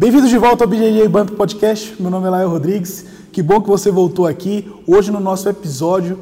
Bem-vindos de volta ao BJJ Bump Podcast. Meu nome é Lael Rodrigues. Que bom que você voltou aqui. Hoje no nosso episódio,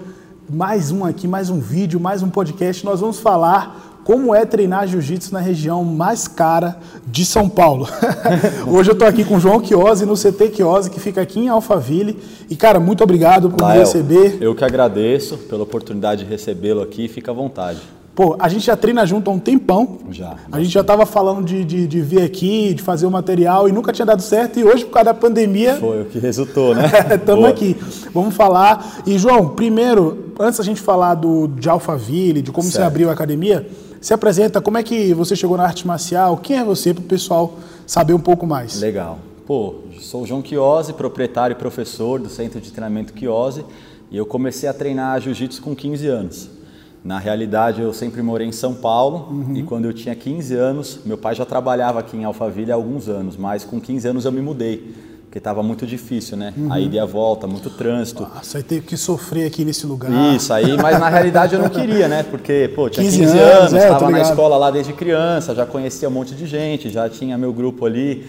mais um aqui, mais um vídeo, mais um podcast. Nós vamos falar como é treinar jiu-jitsu na região mais cara de São Paulo. Hoje eu estou aqui com o João Chiosi no CT Chiosi, que fica aqui em Alphaville. E, cara, muito obrigado por Lael, me receber. Eu que agradeço pela oportunidade de recebê-lo aqui. Fica à vontade. Pô, a gente já treina junto há um tempão. Já. A gente já estava falando de, de, de, vir aqui, de fazer o material e nunca tinha dado certo. E hoje, por causa da pandemia. Foi o que resultou, né? Estamos aqui. Vamos falar. E, João, primeiro, antes da gente falar do, de Alphaville, de como certo. você abriu a academia, se apresenta, como é que você chegou na arte marcial? Quem é você para o pessoal saber um pouco mais? Legal. Pô, sou o João Chiosi, proprietário e professor do Centro de Treinamento Chiosi. E eu comecei a treinar jiu-jitsu com 15 anos. Na realidade, eu sempre morei em São Paulo uhum. e quando eu tinha 15 anos, meu pai já trabalhava aqui em Alphaville há alguns anos, mas com 15 anos eu me mudei, porque estava muito difícil, né? Uhum. A ida e a volta, muito trânsito. Nossa, aí teve que sofrer aqui nesse lugar. Isso, aí, mas na realidade eu não queria, né? Porque, pô, tinha 15, 15 anos, estava é, na escola lá desde criança, já conhecia um monte de gente, já tinha meu grupo ali,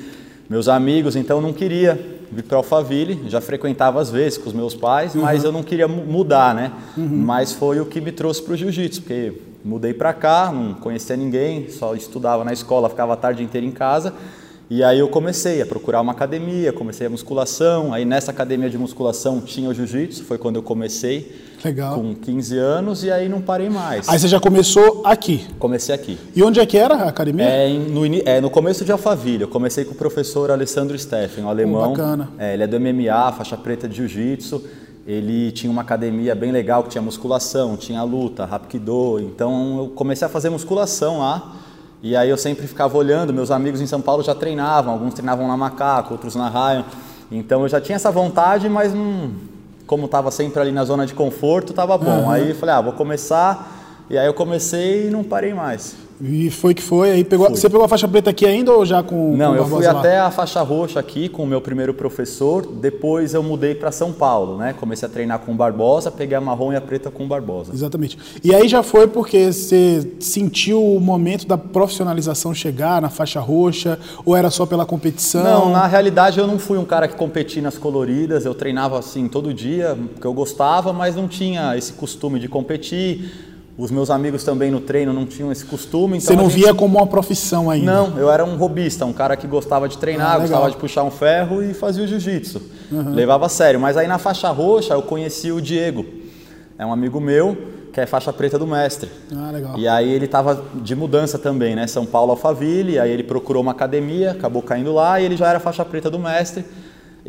meus amigos, então não queria vir para Alphaville, já frequentava às vezes com os meus pais, uhum. mas eu não queria mudar, né? Uhum. Mas foi o que me trouxe para o jiu-jitsu, porque mudei para cá, não conhecia ninguém, só estudava na escola, ficava a tarde inteira em casa. E aí eu comecei a procurar uma academia, comecei a musculação, aí nessa academia de musculação tinha o jiu-jitsu, foi quando eu comecei. Legal. Com 15 anos e aí não parei mais. Aí você já começou aqui? Comecei aqui. E onde é que era a academia? É no, é, no começo de Alphaville. Eu comecei com o professor Alessandro Steffen, um alemão. Oh, bacana. É, ele é do MMA, faixa preta de jiu-jitsu. Ele tinha uma academia bem legal que tinha musculação, tinha luta, rapkido. Então eu comecei a fazer musculação lá. E aí eu sempre ficava olhando, meus amigos em São Paulo já treinavam, alguns treinavam na Macaco, outros na Ryan. Então eu já tinha essa vontade, mas não, como estava sempre ali na zona de conforto, estava bom. Uhum. Aí falei, ah, vou começar. E aí eu comecei e não parei mais. E foi que foi, aí pegou, você pegou a faixa preta aqui ainda ou já com Não, com eu fui lá? até a faixa roxa aqui com o meu primeiro professor, depois eu mudei para São Paulo, né? Comecei a treinar com o Barbosa, peguei a marrom e a preta com o Barbosa. Exatamente. E aí já foi porque você sentiu o momento da profissionalização chegar na faixa roxa ou era só pela competição? Não, na realidade eu não fui um cara que competi nas coloridas, eu treinava assim todo dia, porque eu gostava, mas não tinha esse costume de competir os meus amigos também no treino não tinham esse costume. Então Você não gente... via como uma profissão ainda? Não, eu era um robista, um cara que gostava de treinar, ah, gostava de puxar um ferro e fazia o jiu-jitsu. Uhum. Levava a sério. Mas aí na faixa roxa eu conheci o Diego. É um amigo meu que é faixa preta do mestre. Ah, legal. E aí ele estava de mudança também, né? São Paulo Alphaville, aí ele procurou uma academia, acabou caindo lá e ele já era faixa preta do mestre.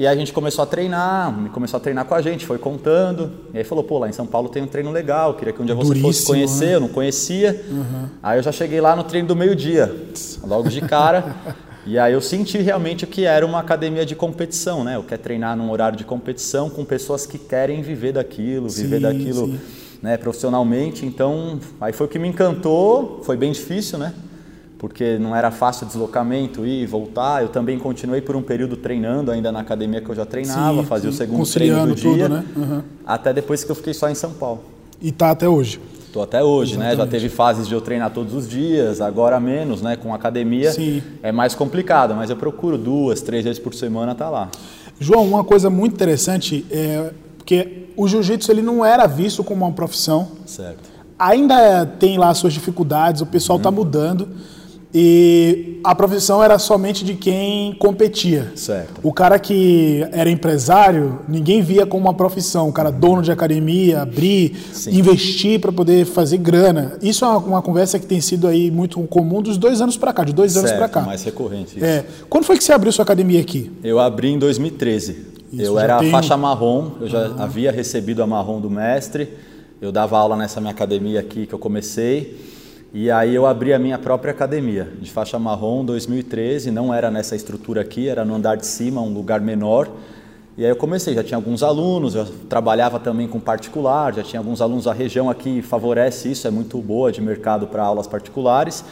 E aí a gente começou a treinar, começou a treinar com a gente, foi contando. E aí falou, pô, lá em São Paulo tem um treino legal, queria que um dia você Duríssimo, fosse conhecer, né? eu não conhecia. Uhum. Aí eu já cheguei lá no treino do meio-dia, logo de cara. e aí eu senti realmente o que era uma academia de competição, né? Eu quero treinar num horário de competição com pessoas que querem viver daquilo, viver sim, daquilo sim. Né, profissionalmente. Então, aí foi o que me encantou, foi bem difícil, né? Porque não era fácil o deslocamento, ir e voltar. Eu também continuei por um período treinando ainda na academia que eu já treinava, sim, fazia o segundo treino do dia, tudo, né? uhum. até depois que eu fiquei só em São Paulo. E tá até hoje? Estou até hoje, Exatamente. né? Já teve fases de eu treinar todos os dias, agora menos, né? Com academia Sim. é mais complicado, mas eu procuro duas, três vezes por semana tá lá. João, uma coisa muito interessante é porque o jiu-jitsu ele não era visto como uma profissão. Certo. Ainda tem lá suas dificuldades, o pessoal está uhum. mudando. E a profissão era somente de quem competia. Certo. O cara que era empresário, ninguém via como uma profissão. O cara dono de academia, abrir, Sim. investir para poder fazer grana. Isso é uma, uma, conversa que tem sido aí muito comum dos dois anos para cá, de dois certo, anos para cá. mais recorrente. Isso. É. Quando foi que você abriu sua academia aqui? Eu abri em 2013. Isso, eu era tem... faixa marrom, eu já ah. havia recebido a marrom do mestre. Eu dava aula nessa minha academia aqui que eu comecei. E aí eu abri a minha própria academia de faixa marrom 2013, não era nessa estrutura aqui, era no andar de cima, um lugar menor. E aí eu comecei, já tinha alguns alunos, eu trabalhava também com particular, já tinha alguns alunos, a região aqui favorece isso, é muito boa de mercado para aulas particulares.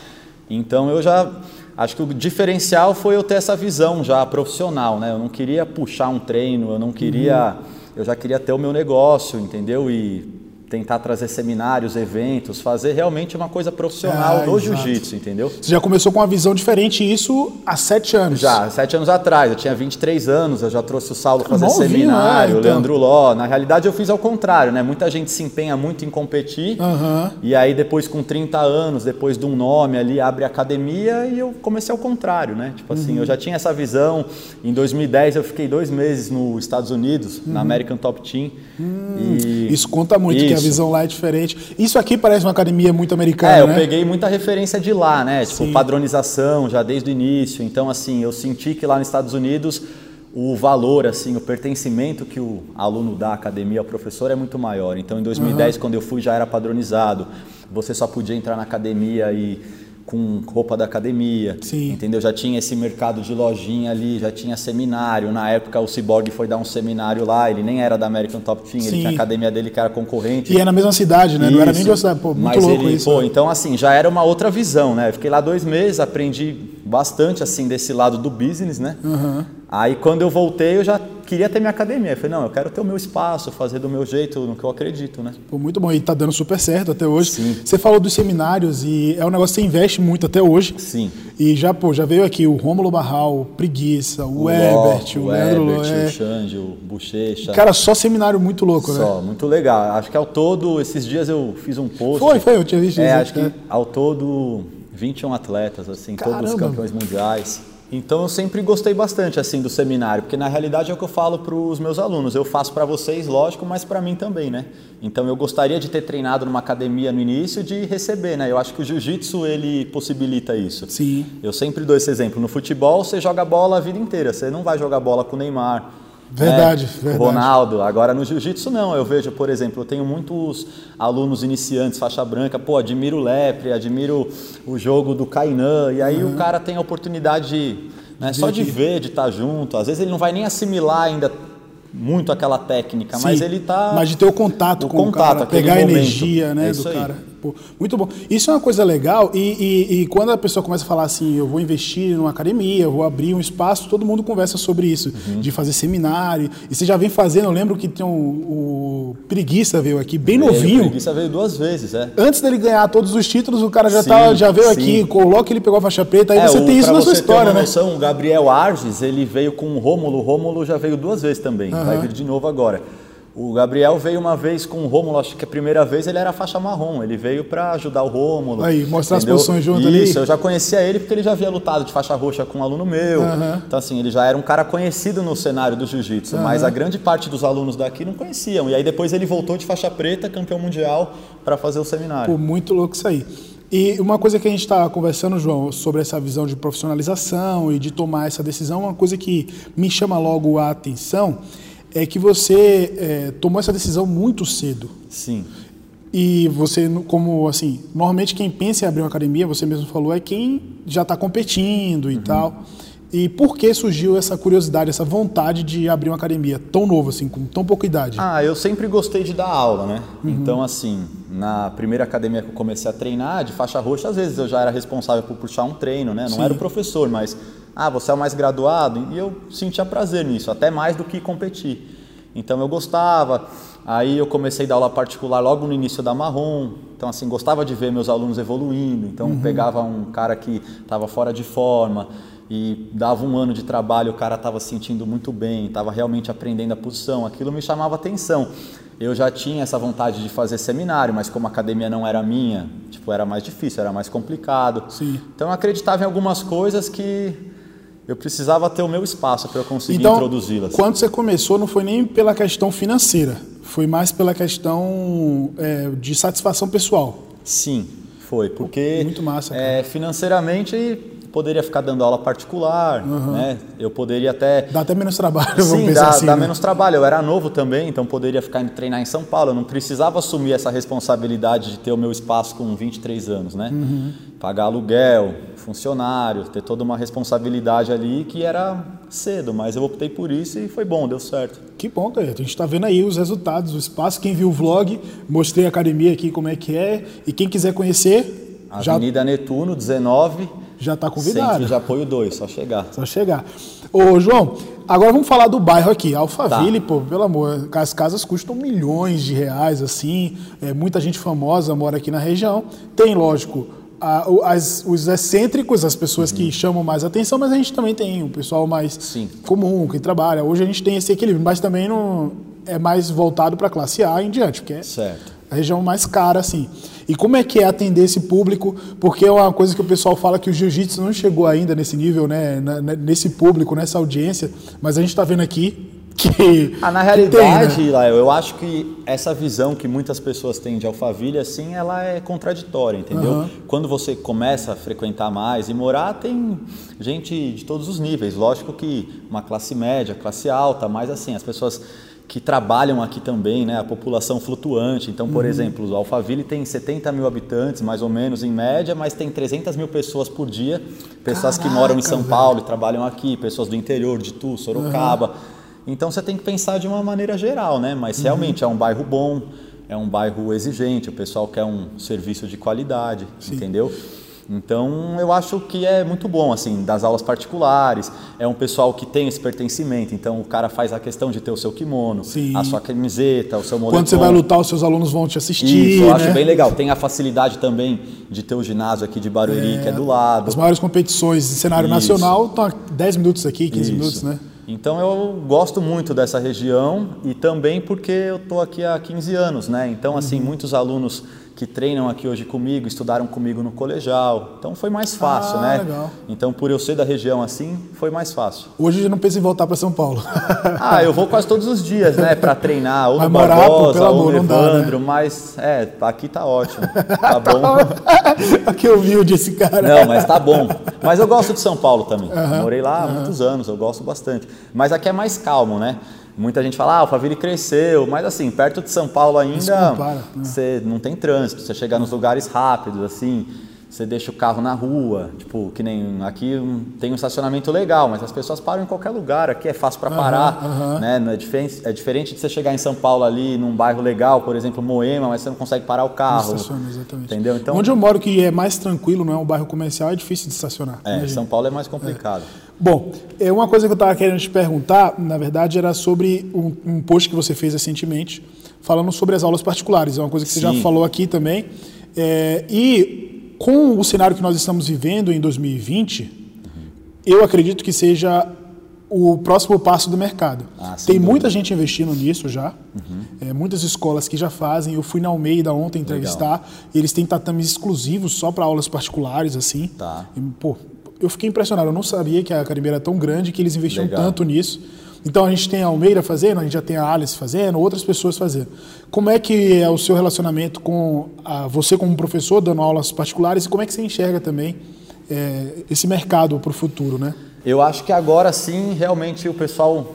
Então eu já acho que o diferencial foi eu ter essa visão já profissional, né? Eu não queria puxar um treino, eu não queria, uhum. eu já queria ter o meu negócio, entendeu? E tentar trazer seminários, eventos, fazer realmente uma coisa profissional Ah, no jiu-jitsu, entendeu? Você já começou com uma visão diferente isso há sete anos. Já, sete anos atrás, eu tinha 23 anos, eu já trouxe o Saulo fazer seminário, é, o então. Leandro Ló. Na realidade, eu fiz ao contrário, né? Muita gente se empenha muito em competir. Aham. E aí, depois, com 30 anos, depois de um nome ali, abre academia e eu comecei ao contrário, né? Tipo assim, Uhum. eu já tinha essa visão. Em 2010, eu fiquei dois meses nos Estados Unidos, Uhum. na American Top Team. E... Isso conta muito, que a Isso. visão lá é diferente. Isso aqui parece uma academia muito americana, É, eu né? peguei muita referência de lá, né? Tipo, Sim. padronização já desde o início. Então, assim, eu senti que lá nos Estados Unidos o valor, assim, o pertencimento que o aluno dá à academia ao professor é muito maior. Então, em 2010, quando eu fui, já era padronizado. Você só podia entrar na academia e com roupa da academia, Sim. entendeu? Já tinha esse mercado de lojinha ali, já tinha seminário. Na época, o Cyborg foi dar um seminário lá, ele nem era da American Top Team, ele Sim. tinha a academia dele que era concorrente. E é na mesma cidade, né? Não era nem de Isso. cidade. Pô, muito Mas louco ele, isso. Pô, né? então assim, já era uma outra visão, né? Eu fiquei lá dois meses, aprendi bastante assim desse lado do business, né? Aí quando eu voltei, eu já queria ter minha academia. Eu falei, não, eu quero ter o meu espaço, fazer do meu jeito, no que eu acredito, né? Pô, muito bom. E tá dando super certo até hoje. Sim. Você falou dos seminários e é um negócio que você investe muito até hoje. Sim. E já, pô, já veio aqui o Rômulo Barral, o Preguiça, o, o, Leandro Ló. Herbert, é. o Xande, o Bochecha. Cara, só seminário muito louco, né? Só, muito legal. Acho que ao todo, esses dias eu fiz um post. Foi, foi, eu tinha visto É, isso, acho que é. ao todo 21 atletas, assim, todos Caramba. os campeões mundiais. Então eu sempre gostei bastante assim do seminário, porque na realidade é o que eu falo para os meus alunos. Eu faço para vocês, lógico, mas para mim também, né? Então eu gostaria de ter treinado numa academia no início de receber, né? Eu acho que o jiu-jitsu ele possibilita isso. Sim. Eu sempre dou esse exemplo. No futebol você joga bola a vida inteira, você não vai jogar bola com o Neymar. Verdade, né? verdade. Ronaldo. Agora no jiu-jitsu não. Eu vejo, por exemplo, eu tenho muitos alunos iniciantes, faixa branca, pô, admiro o Lepre, admiro o jogo do Kainan, e aí o cara tem a oportunidade de, né, só de ver, de estar junto. Às vezes ele não vai nem assimilar ainda muito aquela técnica, mas Sim, ele tá Mas de ter o contato o com contato, o cara, pegar a energia né, É do aí. cara. Pô, muito bom. Isso é uma coisa legal e, e- e quando a pessoa começa a falar assim, eu vou investir numa academia, eu vou abrir um espaço, todo mundo conversa sobre isso, Uhum. de fazer seminário. E você já vem fazendo, eu lembro que tem um, o Preguiça veio aqui, bem Veio, novinho. O Preguiça veio duas vezes, é. Antes dele ganhar todos os títulos, o cara já, Sim, tá, já veio sim. aqui, coloca ele pegou a faixa preta, aí É, você o- tem isso na sua história, né? noção, o Gabriel Arges, ele veio com o Rômulo. O Rômulo já veio duas vezes também. Vai vir de novo agora. O Gabriel veio uma vez com o Rômulo, acho que a primeira vez ele era faixa marrom. Ele veio para ajudar o Rômulo. Aí, mostrar as entendeu? posições junto Isso, ali. eu já conhecia ele porque ele já havia lutado de faixa roxa com um aluno meu. Aham. Então, assim, ele já era um cara conhecido no cenário do jiu-jitsu, mas a grande parte dos alunos daqui não conheciam. E aí depois ele voltou de faixa preta, campeão mundial, para fazer o seminário. Pô, muito louco isso aí. E uma coisa que a gente está conversando, João, sobre essa visão de profissionalização e de tomar essa decisão, uma coisa que me chama logo a atenção é que você eh, tomou essa decisão muito cedo. Sim. E você, como assim, normalmente quem pensa em abrir uma academia, você mesmo falou, é quem já está competindo e tal. E por que surgiu essa curiosidade, essa vontade de abrir uma academia tão novo, assim, com tão pouca idade? Ah, eu sempre gostei de dar aula, né? Então, assim, na primeira academia que eu comecei a treinar, de faixa roxa, às vezes eu já era responsável por puxar um treino, né? Não Sim. era o professor, mas, ah, você é o mais graduado? E eu sentia prazer nisso, até mais do que competir. Então eu gostava. Aí eu comecei a dar aula particular logo no início da Marrom. Então, assim, gostava de ver meus alunos evoluindo. Então, pegava um cara que estava fora de forma e dava um ano de trabalho, o cara estava se sentindo muito bem, estava realmente aprendendo a posição. Aquilo me chamava atenção. Eu já tinha essa vontade de fazer seminário, mas como a academia não era minha, tipo, era mais difícil, era mais complicado. Sim. Então eu acreditava em algumas coisas que eu precisava ter o meu espaço para eu conseguir Então, introduzi-las. quando você começou, não foi nem pela questão financeira, foi mais pela questão é, de satisfação pessoal. Sim, foi, porque Muito massa, é, financeiramente poderia ficar dando aula particular, né? Eu poderia até Dá até menos trabalho, vamos Sim, pensar dá, assim. dá né? menos trabalho. Eu era novo também, então poderia ficar indo treinar em São Paulo. Eu não precisava assumir essa responsabilidade de ter o meu espaço com 23 anos, né? Uhum. Pagar aluguel, funcionário, ter toda uma responsabilidade ali que era cedo, mas eu optei por isso e foi bom, deu certo. Que bom, cara. A gente está vendo aí os resultados, o espaço. Quem viu o vlog, mostrei a academia aqui como é que é. E quem quiser conhecer, já Avenida Netuno, 19, já está Centro convidado. de Apoio 2, só chegar. Só chegar. Ô, João, Agora vamos falar do bairro aqui, Alphaville, tá. pô, pelo amor, as casas custam milhões de reais, assim, é, muita gente famosa mora aqui na região. Tem, lógico, a, as, os excêntricos, as pessoas uhum. que chamam mais atenção, mas a gente também tem o pessoal mais Sim. comum, que trabalha. Hoje a gente tem esse equilíbrio, mas também não é mais voltado para a classe A em diante, porque é certo. A região mais cara, assim. E como é que é atender esse público? Porque é uma coisa que o pessoal fala que o jiu-jitsu não chegou ainda nesse nível, né, nesse público, nessa audiência, mas a gente está vendo aqui que. Ah, na realidade, tem, né? eu acho que essa visão que muitas pessoas têm de Alphaville, assim, ela é contraditória, entendeu? Uhum. Quando você começa a frequentar mais e morar, tem gente de todos os níveis. Lógico que uma classe média, classe alta, mas assim, as pessoas que trabalham aqui também, né? A população flutuante. Então, por uhum. exemplo, o Alphaville tem 70 mil habitantes, mais ou menos, em média, mas tem 300 mil pessoas por dia. Pessoas Caraca, que moram em São velho. Paulo e trabalham aqui, pessoas do interior, de Tu, Sorocaba. Uhum. Então, você tem que pensar de uma maneira geral, né? Mas uhum. realmente é um bairro bom, é um bairro exigente, o pessoal quer um serviço de qualidade, Sim. entendeu? Então, eu acho que é muito bom, assim, das aulas particulares. É um pessoal que tem esse pertencimento. Então, o cara faz a questão de ter o seu kimono, Sim. a sua camiseta, o seu moletom. Quando você vai lutar, os seus alunos vão te assistir. Isso, eu né? acho bem legal. Tem a facilidade também de ter o ginásio aqui de Barueri, é, que é do lado. As maiores competições de cenário Isso. nacional estão há 10 minutos aqui, 15 Isso. minutos, né? Então eu gosto muito dessa região e também porque eu estou aqui há 15 anos, né? Então, assim, uhum. muitos alunos que treinam aqui hoje comigo, estudaram comigo no colegial. Então foi mais fácil, ah, né? Legal. Então por eu ser da região assim, foi mais fácil. Hoje eu não penso em voltar para São Paulo. ah, eu vou quase todos os dias, né, para treinar, ou no Barbosa, ou no Evandro, dá, né? mas é, aqui tá ótimo. Tá bom. aqui eu vi desse cara. Não, mas tá bom. Mas eu gosto de São Paulo também. Uhum, Morei lá há uhum. muitos anos, eu gosto bastante. Mas aqui é mais calmo, né? Muita gente fala, ah, Alphaville cresceu, mas assim, perto de São Paulo ainda, né? você não tem trânsito, você chega nos lugares rápidos, assim, você deixa o carro na rua, tipo, que nem aqui tem um estacionamento legal, mas as pessoas param em qualquer lugar, aqui é fácil para parar, uhum, né? Não é, diferente, é diferente de você chegar em São Paulo ali, num bairro legal, por exemplo, Moema, mas você não consegue parar o carro. Estaciona, exatamente. Entendeu? Então, Onde eu moro, que é mais tranquilo, não é um bairro comercial, é difícil de estacionar. É, São Paulo é mais complicado. É. Bom, é uma coisa que eu estava querendo te perguntar, na verdade, era sobre um, um, post que você fez recentemente, falando sobre as aulas particulares. É uma coisa que Sim. você já falou aqui também. É, e com o cenário que nós estamos vivendo em 2020, uhum. eu acredito que seja o próximo passo do mercado. Ah, Tem muita gente investindo nisso já, uhum. é, muitas escolas que já fazem. Eu fui na Almeida ontem entrevistar, Legal. eles têm tatames exclusivos só para aulas particulares, assim. Tá. E, pô, eu fiquei impressionado. Eu não sabia que a Caribe era tão grande que eles investiam Legal. tanto nisso. Então a gente tem a Almeida fazendo, a gente já tem a Alice fazendo, outras pessoas fazendo. Como é que é o seu relacionamento com a, você como professor dando aulas particulares e como é que você enxerga também é, esse mercado para o futuro, né? Eu acho que agora sim realmente o pessoal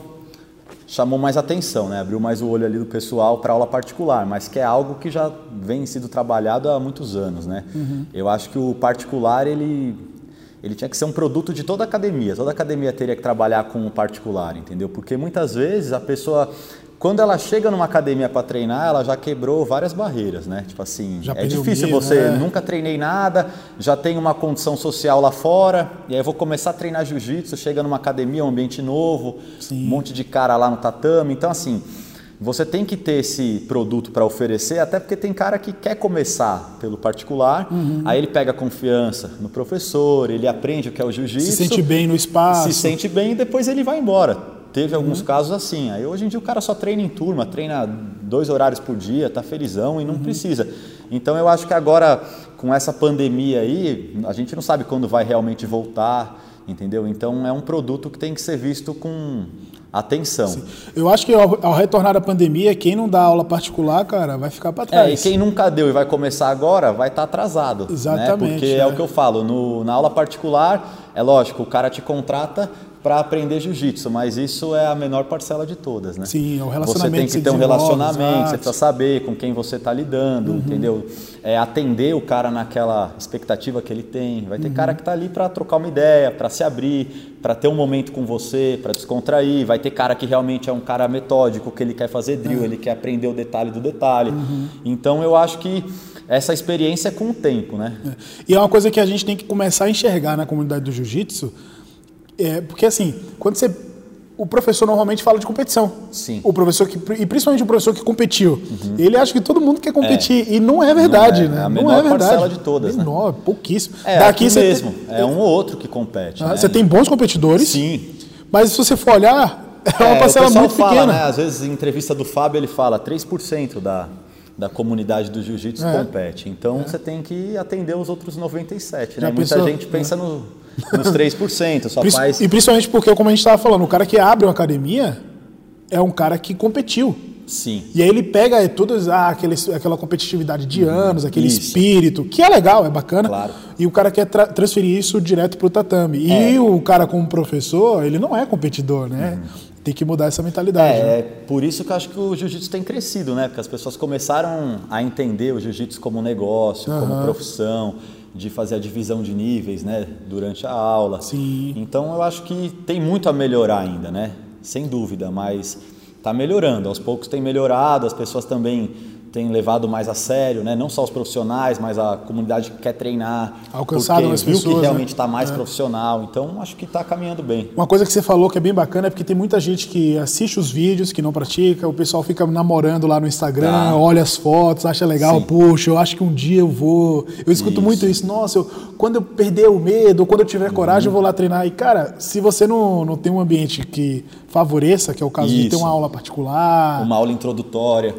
chamou mais atenção, né? Abriu mais o olho ali do pessoal para aula particular, mas que é algo que já vem sido trabalhado há muitos anos, né? Uhum. Eu acho que o particular ele ele tinha que ser um produto de toda a academia. Toda a academia teria que trabalhar com o particular, entendeu? Porque muitas vezes a pessoa, quando ela chega numa academia para treinar, ela já quebrou várias barreiras, né? Tipo assim, já é difícil você, né? nunca treinei nada, já tem uma condição social lá fora, e aí eu vou começar a treinar jiu-jitsu, chega numa academia, um ambiente novo, Sim. um monte de cara lá no tatame. Então, assim, você tem que ter esse produto para oferecer, até porque tem cara que quer começar pelo particular, uhum. aí ele pega confiança no professor, ele aprende o que é o jiu-jitsu. Se sente bem no espaço. Se sente bem e depois ele vai embora. Teve alguns uhum. casos assim. Aí hoje em dia o cara só treina em turma, treina dois horários por dia, tá felizão e não uhum. precisa. Então eu acho que agora, com essa pandemia aí, a gente não sabe quando vai realmente voltar, entendeu? Então é um produto que tem que ser visto com atenção. Sim. Eu acho que ao, ao, retornar da pandemia, quem não dá aula particular, cara, vai ficar para trás. É, e quem nunca deu e vai começar agora, vai estar tá atrasado. Né? Exatamente. Né? Porque é. é. o que eu falo, no, na aula particular, é lógico, o cara te contrata para aprender jiu-jitsu, mas isso é a menor parcela de todas, né? Sim, é o relacionamento. Você tem que ter um relacionamento, exato. você precisa saber com quem você está lidando, uhum. entendeu? É atender o cara naquela expectativa que ele tem. Vai ter uhum. cara que está ali para trocar uma ideia, para se abrir, para ter um momento com você, para descontrair. Vai ter cara que realmente é um cara metódico, que ele quer fazer drill, uhum. ele quer aprender o detalhe do detalhe. Uhum. Então eu acho que essa experiência é com o tempo, né? É. E é uma coisa que a gente tem que começar a enxergar na comunidade do jiu-jitsu, é, porque assim, quando você o professor normalmente fala de competição. Sim. O professor que, e principalmente o professor que competiu. Ele acha que todo mundo quer competir. E não é verdade, Uhum. Não é. né? É a não menor é verdade. parcela de todas, né? Menor, pouquíssimo. É, Daqui aqui você mesmo. Tem, É um ou outro que compete. Ah, né? Você tem bons competidores, Sim. mas se você for olhar, é uma É, parcela muito fala, pequena. né? Às vezes, em entrevista do Fábio, ele fala 3% da, da comunidade do jiu-jitsu É. compete. Então, você tem que atender os outros 97%. Já Né? Muita pensou? gente pensa no, nos 3%, só Prin- faz... E principalmente porque, como a gente estava falando, o cara que abre uma academia é um cara que competiu. Sim. E aí ele pega é, todas ah, aquela competitividade de anos, aquele Uhum. Isso. espírito, que é legal, é bacana. Claro. E o cara quer tra- transferir isso direto pro tatame. E É. o cara como professor, ele não é competidor, né? Tem que mudar essa mentalidade. né? É, é por isso que eu acho que o jiu-jitsu tem crescido, né? Porque as pessoas começaram a entender o jiu-jitsu como negócio, como profissão, de fazer a divisão de níveis, né? Durante a aula. Sim. Então eu acho que tem muito a melhorar ainda, né? Sem dúvida, mas está melhorando. Aos poucos tem melhorado, as pessoas também têm levado mais a sério, né? Não só os profissionais, mas a comunidade que quer treinar. Alcançado porque mais viu pessoas, que né? realmente está mais profissional. Então acho que está caminhando bem. Uma coisa que você falou que é bem bacana é porque tem muita gente que assiste os vídeos, que não pratica, o pessoal fica namorando lá no Instagram, Tá. olha as fotos, acha legal, Sim. puxa, eu acho que um dia eu vou. Eu escuto Isso. muito isso, nossa, eu- quando eu perder o medo, quando eu Uhum. tiver coragem, eu vou lá treinar. E, cara, se você não, não tem um ambiente que favoreça, que é o caso de ter Isso. uma aula particular. uma aula introdutória.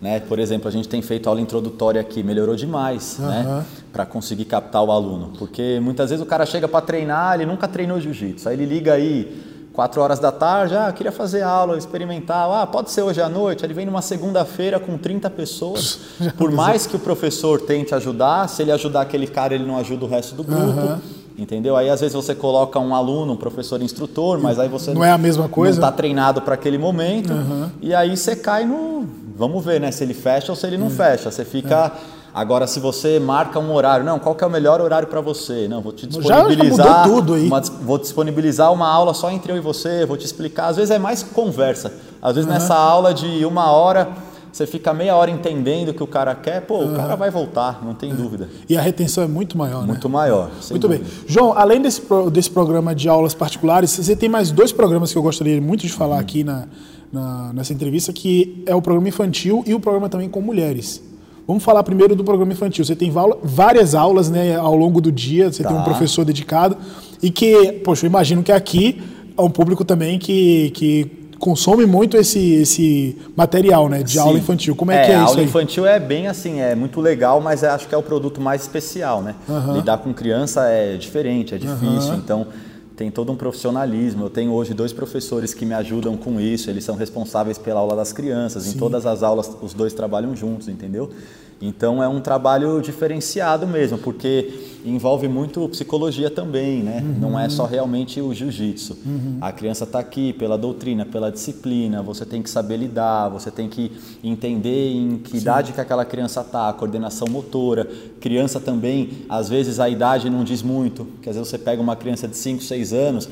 Né? Por exemplo, a gente tem feito aula introdutória aqui, melhorou demais né? para conseguir captar o aluno. Porque muitas vezes o cara chega para treinar, ele nunca treinou jiu-jitsu. Aí ele liga aí 4 horas da tarde, ah, queria fazer aula experimental, ah, pode ser hoje à noite. Aí ele vem numa segunda-feira com 30 pessoas. Por mais que o professor tente ajudar, se ele ajudar aquele cara, ele não ajuda o resto do grupo. Entendeu? Aí às vezes você coloca um aluno, um professor instrutor, mas aí você Não é a mesma coisa? Não está treinado para aquele momento. E aí você cai no. Vamos ver, né? Se ele fecha ou se ele não fecha. Você fica. Agora, se você marca um horário, não, qual que é o melhor horário para você? Não, vou te disponibilizar. mudou tudo aí. uma vou disponibilizar uma aula só entre eu e você, vou te explicar. Às vezes é mais conversa. Às vezes nessa aula de uma hora, você fica meia hora entendendo o que o cara quer, pô, o cara vai voltar, não tem dúvida. E a retenção é muito maior, né? Muito maior. Muito bem. dúvida. João, além desse, desse programa de aulas particulares, você tem mais dois programas que eu gostaria muito de falar aqui na, na- nessa entrevista, que é o programa infantil e o programa também com mulheres. Vamos falar primeiro do programa infantil. Você tem várias aulas né, ao longo do dia, você tem um Tá. professor dedicado e que, poxa, eu imagino que aqui é um público também que, que consome muito esse, esse material né, de Sim. aula infantil. Como é, que é a isso aula aí? infantil é bem assim, é muito legal, mas eu acho que é o produto mais especial, né? Lidar com criança é diferente, é difícil, então tem todo um profissionalismo. Eu tenho hoje dois professores que me ajudam com isso, eles são responsáveis pela aula das crianças. Em todas as aulas, os dois trabalham juntos, entendeu? Então é um trabalho diferenciado mesmo, porque envolve muito psicologia também, né? Não é só realmente o jiu-jitsu. A criança está aqui pela doutrina, pela disciplina, você tem que saber lidar, você tem que entender em que idade que aquela criança está, a coordenação motora. Criança também, às vezes a idade não diz muito, porque às vezes você pega uma criança de 5, 6 anos,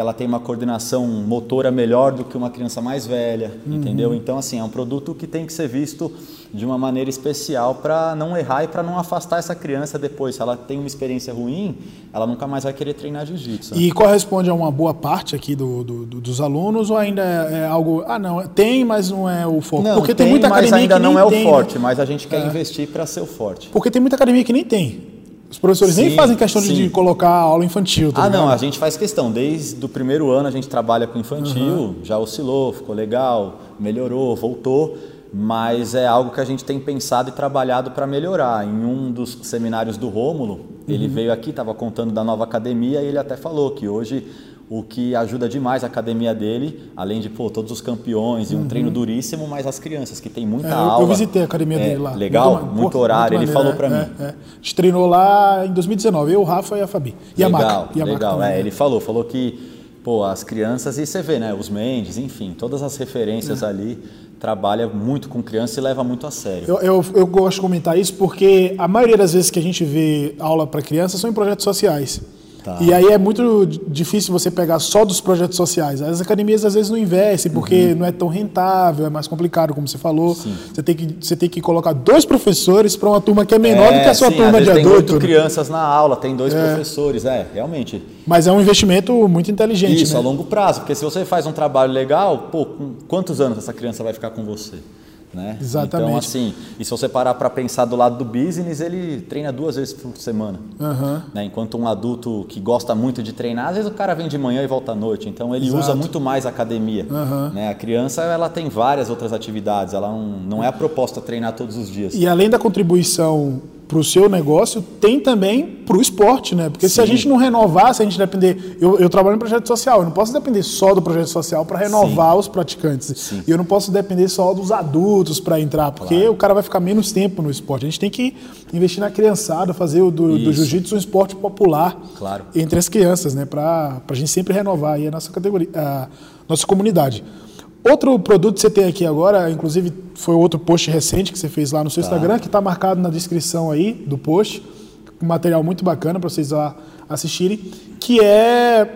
que ela tem uma coordenação motora melhor do que uma criança mais velha, entendeu? Então, assim, é um produto que tem que ser visto de uma maneira especial para não errar e para não afastar essa criança depois. Se ela tem uma experiência ruim, ela nunca mais vai querer treinar jiu-jitsu. né? E corresponde a uma boa parte aqui do, do- do- dos alunos ou ainda é, é algo. Ah, não, tem, mas não é o foco? Não, Porque tem, muita mas academia ainda que não é tem, o né? forte, mas a gente quer investir para ser o forte. Porque tem muita academia que nem tem. Os professores nem Sim, fazem questão de, sim. de colocar aula infantil. tá Ah, não, ligado? a gente faz questão. Desde o primeiro ano a gente trabalha com infantil, já oscilou, ficou legal, melhorou, voltou, mas é algo que a gente tem pensado e trabalhado para melhorar. Em um dos seminários do Rômulo, ele Uhum. veio aqui, estava contando da nova academia e ele até falou que hoje o que ajuda demais a academia dele, além de pô, todos os campeões e um treino duríssimo, mas as crianças, que tem muita Uhum. É, eu, aula. eu visitei a academia É, dele lá. Legal, ma- muito, pô, horário. muito ele maneiro, falou para é, mim. é, é. A gente treinou lá em 2019, eu, o Rafa e a Fabi. E a legal, Maca. E a Maca legal. também, é, ele falou, falou que pô, as crianças e você vê, né, os Mendes, enfim, todas as referências ali trabalha muito com criança e leva muito a sério. Eu, eu, eu gosto de comentar isso porque a maioria das vezes que a gente vê aula para crianças são em projetos sociais. Tá. E aí é muito difícil você pegar só dos projetos sociais. As academias às vezes não investem porque uhum. não é tão rentável, é mais complicado, como você falou. Sim. Você tem que você tem que colocar dois professores para uma turma que é menor é, do que a sua sim, turma às vezes de tem adulto. Tem oito crianças na aula, tem dois é. professores, é realmente. Mas é um investimento muito inteligente. Isso né? a longo prazo, porque se você faz um trabalho legal, pô, quantos anos essa criança vai ficar com você? Né? Exatamente. Então, assim, e se você parar para pensar do lado do business, ele treina duas vezes por semana. Uhum. Né? Enquanto um adulto que gosta muito de treinar, às vezes o cara vem de manhã e volta à noite. Então, ele Exato. usa muito mais a academia. Uhum. Né? A criança, ela tem várias outras atividades. Ela não, não é a proposta treinar todos os dias. E além da contribuição para o seu negócio, tem também para o esporte, né? Porque Sim. se a gente não renovar, se a gente depender. Eu, eu, trabalho em projeto social, eu não posso depender só do projeto social para renovar Sim. os praticantes. Sim. E eu não posso depender só dos adultos para entrar, porque claro. o cara vai ficar menos tempo no esporte. A gente tem que investir na criançada, fazer o do, do jiu-jitsu um esporte popular claro. entre as crianças, né? Para a gente sempre renovar aí a nossa categoria, a nossa comunidade. Outro produto que você tem aqui agora, inclusive foi outro post recente que você fez lá no seu tá. Instagram, que está marcado na descrição aí do post, um material muito bacana para vocês lá assistirem, que é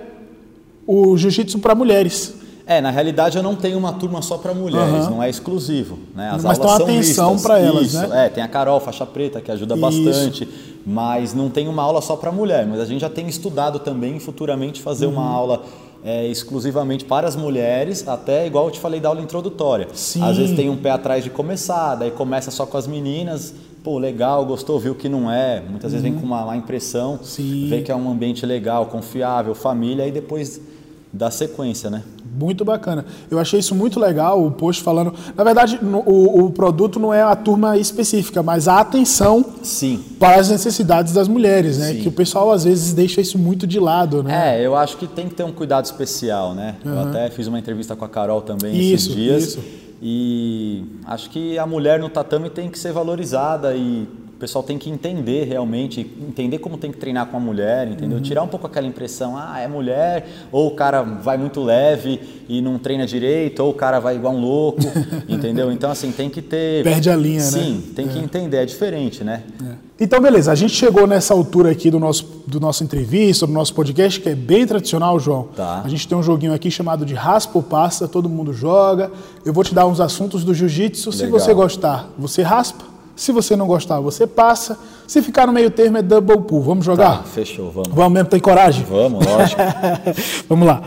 o jiu-jitsu para mulheres. É, na realidade eu não tenho uma turma só para mulheres, uhum. não é exclusivo. Né? As mas aulas tem uma atenção para elas, Isso, né? É, tem a Carol, faixa preta, que ajuda Isso. bastante, mas não tem uma aula só para mulher. Mas a gente já tem estudado também futuramente fazer uhum. uma aula é, exclusivamente para as mulheres, até igual eu te falei da aula introdutória. Sim. Às vezes tem um pé atrás de começar, daí começa só com as meninas, pô, legal, gostou, viu que não é. Muitas vezes vem uhum. com uma má impressão, Sim. vê que é um ambiente legal, confiável, família, e depois dá sequência, né? Muito bacana. Eu achei isso muito legal, o post falando. Na verdade, no, o, o, produto não é a turma específica, mas a atenção Sim. para as necessidades das mulheres, né? Sim. Que o pessoal às vezes deixa isso muito de lado, né? É, eu acho que tem que ter um cuidado especial, né? Uhum. Eu até fiz uma entrevista com a Carol também isso, esses dias. Isso. E acho que a mulher no tatame tem que ser valorizada e pessoal tem que entender realmente, entender como tem que treinar com a mulher, entendeu? Uhum. Tirar um pouco aquela impressão, ah, é mulher, ou o cara vai muito leve e não treina direito, ou o cara vai igual um louco, entendeu? Então, assim, tem que ter... Perde a linha, Sim, né? Sim, tem é. que entender, é diferente, né? É. Então, beleza, a gente chegou nessa altura aqui do nosso, do nosso entrevista, do nosso podcast, que é bem tradicional, João. Tá. A gente tem um joguinho aqui chamado de Raspa ou Passa, todo mundo joga. Eu vou te dar uns assuntos do jiu-jitsu, se você gostar, você raspa. Se você não gostar, você passa. Se ficar no meio termo, é double pull. Vamos jogar? Tá, fechou, vamos. Vamos mesmo, tem coragem? Vamos, lógico. vamos lá.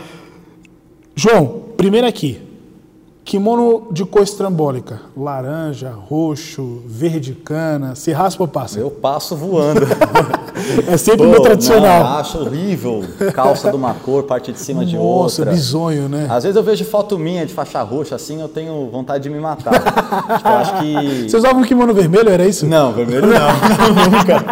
João, primeiro aqui. Kimono de cor estrambólica, laranja, roxo, verde cana, se raspa ou passa? Eu passo voando. é sempre o meu tradicional. Não, acho horrível. Calça de uma cor, parte de cima Nossa, de outra. Nossa, bizonho, né? Às vezes eu vejo foto minha de faixa roxa assim, eu tenho vontade de me matar. tipo, eu acho que... Você usava um kimono vermelho, era isso? Não, vermelho não, nunca.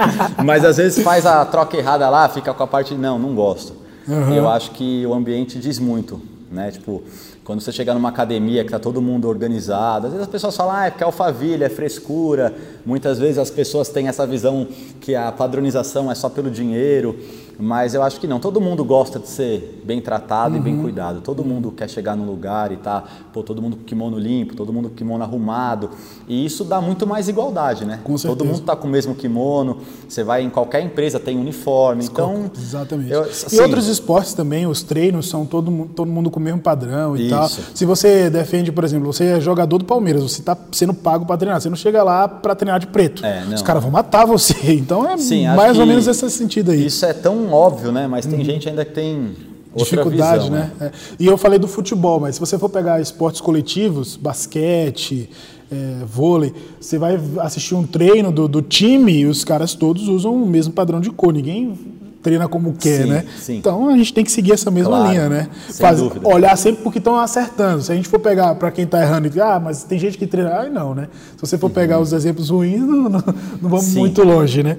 Mas às vezes faz a troca errada lá, fica com a parte... Não, não gosto. Uhum. Eu acho que o ambiente diz muito, né? Tipo, quando você chegar numa academia que está todo mundo organizado, às vezes as pessoas falam, ah, é porque é alfaville, é frescura. Muitas vezes as pessoas têm essa visão que a padronização é só pelo dinheiro. Mas eu acho que não. Todo mundo gosta de ser bem tratado uhum. e bem uhum. cuidado. Todo mundo quer chegar no lugar e tá, pô, todo mundo com kimono limpo, todo mundo com kimono arrumado. E isso dá muito mais igualdade, né? Com todo mundo está com o mesmo kimono. Você vai em qualquer empresa tem uniforme. Então, exatamente. Eu, assim, e outros esportes também, os treinos são todo, todo mundo com o mesmo padrão e isso. tal. Se você defende, por exemplo, você é jogador do Palmeiras, você está sendo pago para treinar. Você não chega lá para treinar de preto. É, Os caras vão matar você. Então é Sim, mais ou menos esse sentido aí. Isso é tão óbvio, né? Mas tem uhum. gente ainda que tem dificuldade, visão, né? né? É. E eu falei do futebol, mas se você for pegar esportes coletivos, basquete, é, vôlei, você vai assistir um treino do, do, time e os caras todos usam o mesmo padrão de cor. Ninguém treina como quer, sim, né? Sim. Então a gente tem que seguir essa mesma claro, linha, né? Faz, olhar sempre porque estão acertando. Se a gente for pegar para quem está errando e ah, mas tem gente que treina, ai não, né? Se você for uhum. pegar os exemplos ruins, não, não, não vamos sim. muito longe, né?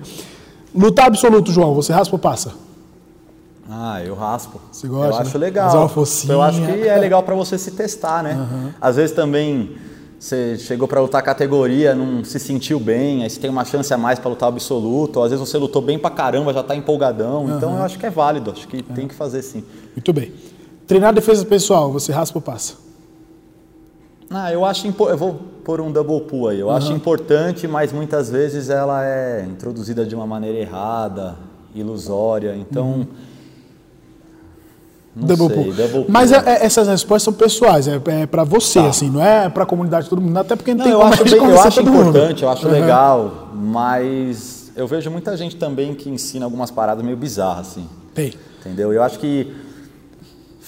Lutar absoluto, João, você raspa ou passa? Ah, eu raspo. Você gosta? Eu acho né? legal. Eu acho que é legal para você se testar, né? Uhum. Às vezes também você chegou para lutar categoria, não se sentiu bem, aí você tem uma chance a mais para lutar absoluto, ou às vezes você lutou bem para caramba, já está empolgadão. Uhum. Então eu acho que é válido, acho que tem que fazer sim. Muito bem. Treinar defesa pessoal, você raspa ou passa? Ah, eu acho eu vou pôr um double pull aí. Eu uhum. acho importante, mas muitas vezes ela é introduzida de uma maneira errada, ilusória. Então, uhum. Double sei, pull. double pull. Mas é- é- essas respostas são pessoais, é, é para você, Tá. assim, não é para a comunidade de todo mundo. Até porque não, Não, tem eu como acho, bem- eu acho todo mundo. importante, eu acho Uhum. legal, mas eu vejo muita gente também que ensina algumas paradas meio bizarras, assim. Tem. Entendeu? Eu acho que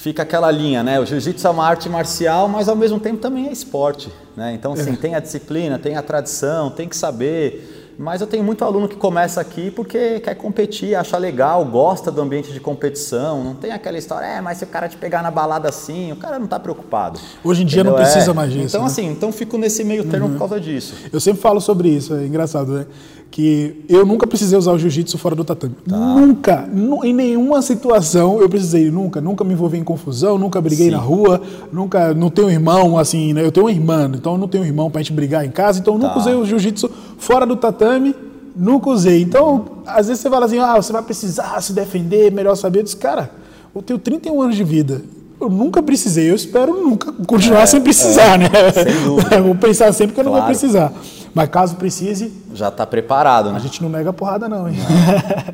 fica aquela linha, né? O jiu-jitsu é uma arte marcial, mas ao mesmo tempo também é esporte, né? Então, assim, tem a disciplina, tem a tradição, tem que saber. Mas eu tenho muito aluno que começa aqui porque quer competir, acha legal, gosta do ambiente de competição. Não tem aquela história, é, mas se o cara te pegar na balada assim, o cara não tá preocupado. Hoje em dia não Entendeu? precisa É. mais disso, Então, né? assim, então fico nesse meio termo por causa disso. Eu sempre falo sobre isso, é engraçado, né? Que eu nunca precisei usar o jiu-jitsu fora do tatame. Tá. Nunca, nu- em nenhuma situação eu precisei, nunca, nunca me envolvi em confusão, nunca briguei Sim. na rua, nunca, não tenho irmão, assim, né? Eu tenho uma irmã, então eu não tenho irmão pra gente brigar em casa, então eu nunca Tá. usei o jiu-jitsu fora do tatame, nunca usei. Então, às vezes você fala assim, ah, você vai precisar se defender, melhor saber. Eu disse, cara, eu tenho 31 anos de vida. Eu nunca precisei, eu espero nunca continuar sem precisar, né? É, sem dúvida. Eu vou pensar sempre que eu não vou Claro. precisar. Mas caso precise, Já tá preparado, a né? gente não nega porrada, não, hein?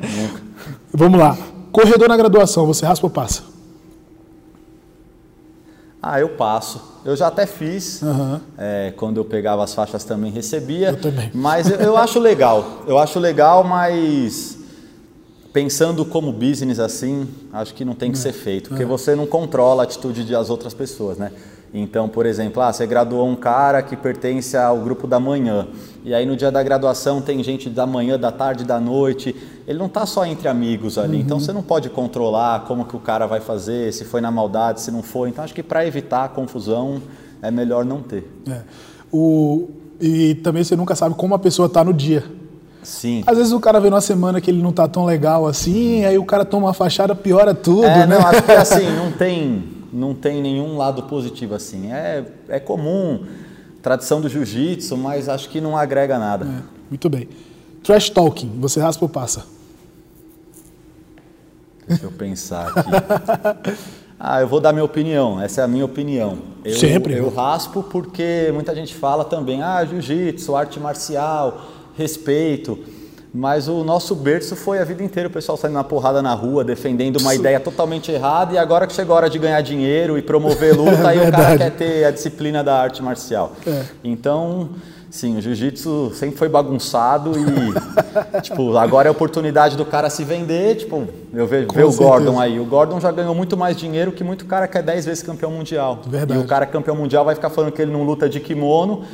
Vamos lá. Corredor na graduação, você raspa ou passa? Ah, eu passo. Eu já até fiz. Aham. É, quando eu pegava as faixas também recebia. Eu também. Mas eu, eu acho legal. Eu acho legal, mas pensando como business assim, acho que não tem que ser feito. Porque você não controla a atitude das outras pessoas, né? Então, por exemplo, ah, você graduou um cara que pertence ao grupo da manhã. E aí no dia da graduação tem gente da manhã, da tarde, da noite. Ele não está só entre amigos ali. Então você não pode controlar como que o cara vai fazer, se foi na maldade, se não foi. Então acho que para evitar a confusão é melhor não ter. É. O, e também você nunca sabe como a pessoa tá no dia. Sim. Às vezes o cara vê numa semana que ele não tá tão legal assim, aí o cara toma uma fachada, piora tudo, É, né? não, acho que assim, não tem, não tem nenhum lado positivo assim. É, é comum, tradição do jiu-jitsu, mas acho que não agrega nada. É, muito bem. Trash talking, você raspa ou passa? Deixa eu pensar aqui. Ah, eu vou dar minha opinião, essa é a minha opinião. Eu, Sempre. Eu raspo porque muita gente fala também, ah, jiu-jitsu, arte marcial, respeito. Mas o nosso berço foi a vida inteira o pessoal saindo na porrada na rua, defendendo uma ideia totalmente errada, e agora que chegou a hora de ganhar dinheiro e promover luta, aí o cara quer ter a disciplina da arte marcial. É. Então, sim, o jiu-jitsu sempre foi bagunçado e, tipo, agora é a oportunidade do cara se vender, tipo, eu vejo o. Gordon aí. O Gordon já ganhou muito mais dinheiro que muito cara que é 10 vezes campeão mundial. Verdade. E o cara campeão mundial vai ficar falando que ele não luta de kimono.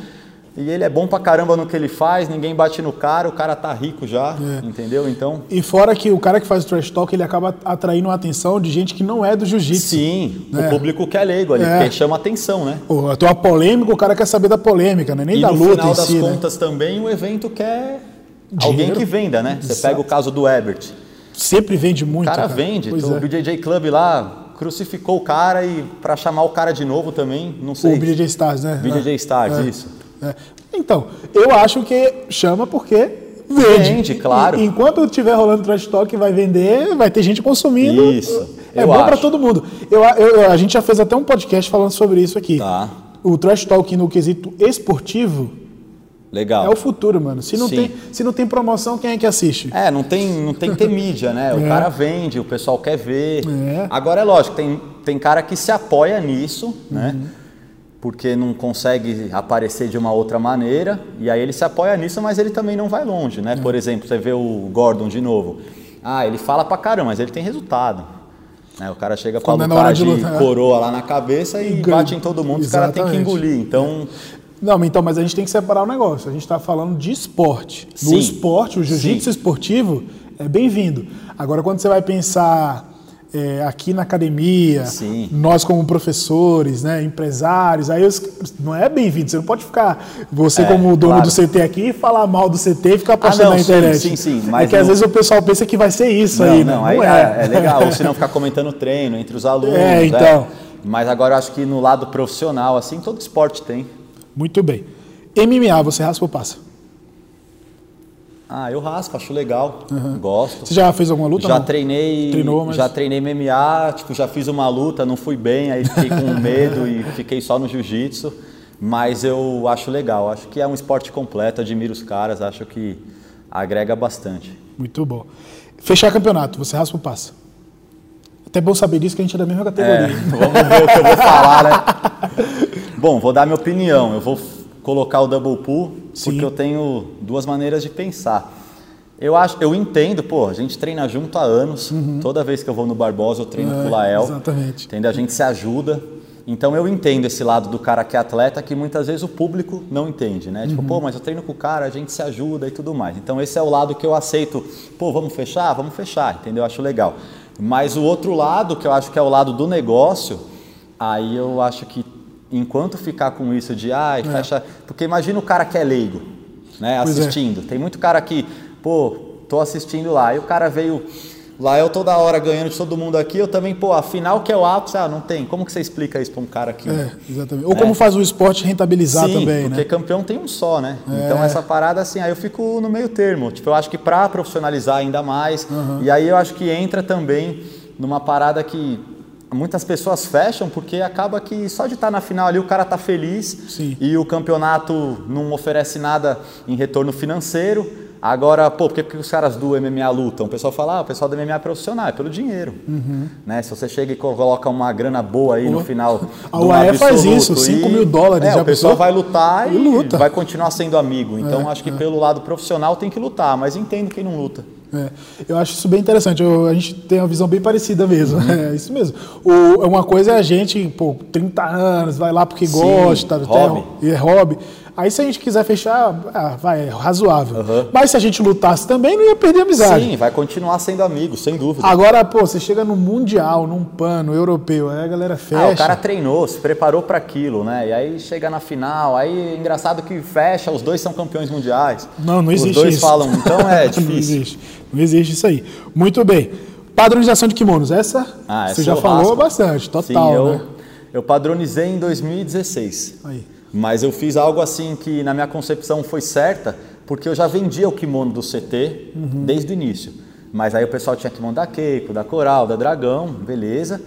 E ele é bom pra caramba no que ele faz, ninguém bate no cara, o cara tá rico já, É. entendeu? Então, E fora que o cara que faz o trash talk, ele acaba atraindo a atenção de gente que não é do jiu-jitsu. sim, É. o público que é leigo ali, É. chama atenção, né? Pô, uma polêmica, o cara quer saber da polêmica, né? nem e da no luta final em das si, né? contas também o evento quer Dinheiro. alguém que venda, né? Você Exato. pega o caso do Ebert. Sempre vende muito. O cara vende, Pois então, é. o BJJ Club lá crucificou o cara e pra chamar o cara de novo também, não sei. O BJJ Stars, né? BJJ Stars, É. isso. É. Então, eu acho que chama porque vende. Vende, claro. E- enquanto tiver rolando trash talk, vai vender, vai ter gente consumindo. Isso, É bom para todo mundo. Eu, eu- a gente já fez até um podcast falando sobre isso aqui. Tá. O trash talk no quesito esportivo Legal. é o futuro, mano. Se não, Sim. tem, se não tem promoção, quem é que assiste? É, não tem, não tem que ter mídia, né? O É. cara vende, o pessoal quer ver. É. Agora é lógico, tem, tem cara que se apoia nisso, Uhum. né? Porque não consegue aparecer de uma outra maneira. E aí ele se apoia nisso, mas ele também não vai longe, né? É. Por exemplo, você vê o Gordon de novo. Ah, ele fala pra caramba, mas ele tem resultado. Né? O cara chega pra Quando é lutar hora de de lutar, é. coroa lá na cabeça e, E bate em todo mundo, os caras têm que Exatamente. engolir. Então, Não, então, mas a gente tem que separar o negócio. A gente está falando de esporte. No Sim. esporte, o jiu-jitsu esportivo é bem-vindo. Agora, quando você vai pensar é, aqui na academia, Sim. nós como professores, né, empresários, aí os- não é bem-vindo. Você não pode ficar, você É, como dono claro. do CT aqui, falar mal do CT e ficar postando Ah, não, na sim, internet. sim, sim, é mas que às não- vezes o pessoal pensa que vai ser isso não, aí, né? não, aí não é. é legal. Ou se não ficar comentando treino entre os alunos. É, né? então. Mas agora eu acho que no lado profissional, assim, todo esporte tem. Muito bem. MMA, você raspa ou passa? Ah, eu raspo, acho legal. Gosto. Você já fez alguma luta? Já não? treinei, Treinou, mas- já treinei MMA, tipo, já fiz uma luta, não fui bem, aí fiquei com medo e fiquei só no jiu-jitsu. Mas eu acho legal, acho que é um esporte completo, admiro os caras, acho que agrega bastante. Muito bom. Fechar campeonato, você raspa ou passa? Até bom saber disso que a gente é da mesma categoria. É, vamos ver o que eu vou falar, né? Bom, vou dar minha opinião. Eu vou colocar o double pull Sim. porque eu tenho duas maneiras de pensar. Eu acho, eu entendo, pô, a gente treina junto há anos. Uhum. Toda vez que eu vou no Barbosa, eu treino é, com o Lael. Exatamente. Entende? A gente se ajuda. Então eu entendo esse lado do cara que é atleta que muitas vezes o público não entende, né? Tipo, uhum. pô, mas eu treino com o cara, a gente se ajuda e tudo mais. Então esse é o lado que eu aceito. Pô, vamos fechar? Vamos fechar, entendeu? Eu acho legal. Mas o outro lado, que eu acho que é o lado do negócio, aí eu acho que enquanto ficar com isso de, ai, ah, fecha. Porque imagina o cara que é leigo, né? Pois é. assistindo. É. Tem muito cara que, pô, tô assistindo lá. E o cara veio Lá eu toda hora ganhando de todo mundo aqui, eu também, pô, afinal que é o ápice, ah, não tem. Como que você explica isso para um cara aqui? É, exatamente. Ou é. como faz o esporte rentabilizar Sim, também, porque né? campeão tem um só, né? É. Então essa parada assim, aí eu fico no meio termo. Tipo, eu acho que para profissionalizar ainda mais, uhum. e aí eu acho que entra também numa parada que muitas pessoas fecham porque acaba que só de estar na final ali o cara tá feliz Sim. e o campeonato não oferece nada em retorno financeiro. Agora, pô, por que, os caras do MMA lutam? O pessoal fala, ah, o pessoal do MMA é profissional, é pelo dinheiro. Uhum. Né? Se você chega e coloca uma grana boa aí no final. A UAE faz isso, 5 mil dólares. É, já o pessoal vai lutar e, e luta. vai continuar sendo amigo. Então, é, acho que é. pelo lado profissional tem que lutar, mas entendo quem não luta. É, eu acho isso bem interessante. Eu, a gente tem uma visão bem parecida mesmo. Uhum. É isso mesmo. O, uma coisa é a gente, pô, 30 anos, vai lá porque Sim, gosta, hobby. Até, é hobby. Aí se a gente quiser fechar, ah, vai, é razoável. Uhum. Mas se a gente lutasse também, não ia perder a amizade. Sim, vai continuar sendo amigo, sem dúvida. Agora, pô, você chega no Mundial, num pano europeu, aí a galera fecha. Ah, o cara treinou, se preparou para aquilo, né? E aí chega na final, aí engraçado que fecha, os dois são campeões mundiais. Não, não existe isso. Os dois isso. falam, então é difícil. não existe, não existe isso aí. Muito bem. Padronização de kimonos, essa ah, você já falou raspo. bastante, total, Sim, eu, né? Eu padronizei em 2016. Aí. Mas eu fiz algo assim que na minha concepção foi certa, porque eu já vendia o kimono do CT uhum. desde o início. Mas aí o pessoal tinha kimono da Keiko, da Coral, da Dragão, beleza.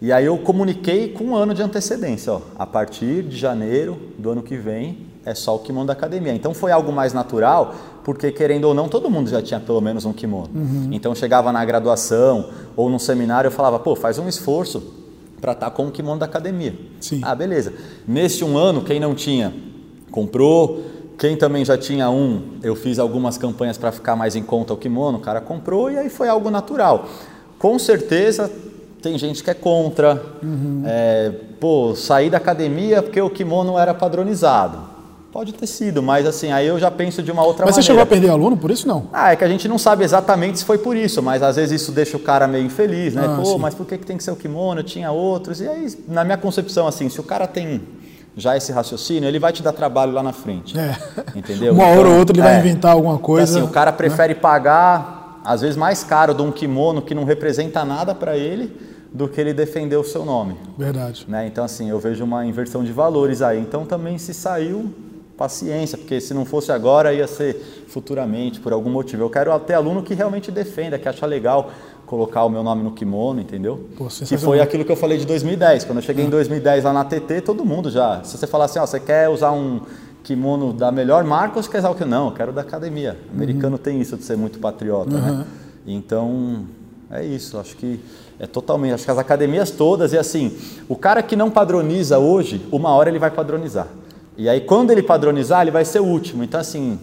E aí eu comuniquei com um ano de antecedência, ó. A partir de janeiro do ano que vem é só o kimono da academia. Então foi algo mais natural, porque querendo ou não, todo mundo já tinha pelo menos um kimono. Uhum. Então chegava na graduação ou num seminário, eu falava, pô, faz um esforço para estar tá com o kimono da academia. Sim. Ah, beleza. Nesse um ano, quem não tinha, comprou. Quem também já tinha um, eu fiz algumas campanhas para ficar mais em conta o kimono, o cara comprou e aí foi algo natural. Com certeza tem gente que é contra. Uhum. É, pô, sair da academia porque o kimono era padronizado. Pode ter sido, mas assim, aí eu já penso de uma outra mas maneira. Mas você chegou a perder aluno por isso não? Ah, é que a gente não sabe exatamente se foi por isso, mas às vezes isso deixa o cara meio infeliz, né? Ah, Pô, sim. mas por que, que tem que ser o kimono? Eu tinha outros. E aí, na minha concepção, assim, se o cara tem já esse raciocínio, ele vai te dar trabalho lá na frente. É. Entendeu? Uma hora ou então, outra ele é. vai inventar alguma coisa. Então, assim, o cara prefere né? pagar, às vezes, mais caro de um kimono que não representa nada para ele do que ele defender o seu nome. Verdade. Né? Então, assim, eu vejo uma inversão de valores aí. Então, também se saiu, paciência, porque se não fosse agora, ia ser futuramente, por algum motivo. Eu quero ter aluno que realmente defenda, que acha legal colocar o meu nome no kimono, entendeu? Pô, que foi aquilo que eu falei de 2010. Quando eu cheguei em 2010 lá na TT, todo mundo já. Se você falar assim, ó, você quer usar um kimono da melhor marca ou você quer usar o que? Não, eu quero da academia. O americano uhum. tem isso de ser muito patriota, né? uhum. né? Então, é isso. Acho que é totalmente. Acho que as academias todas, e assim, o cara que não padroniza hoje, uma hora ele vai padronizar. E aí, quando ele padronizar, ele vai ser o último. Então, assim,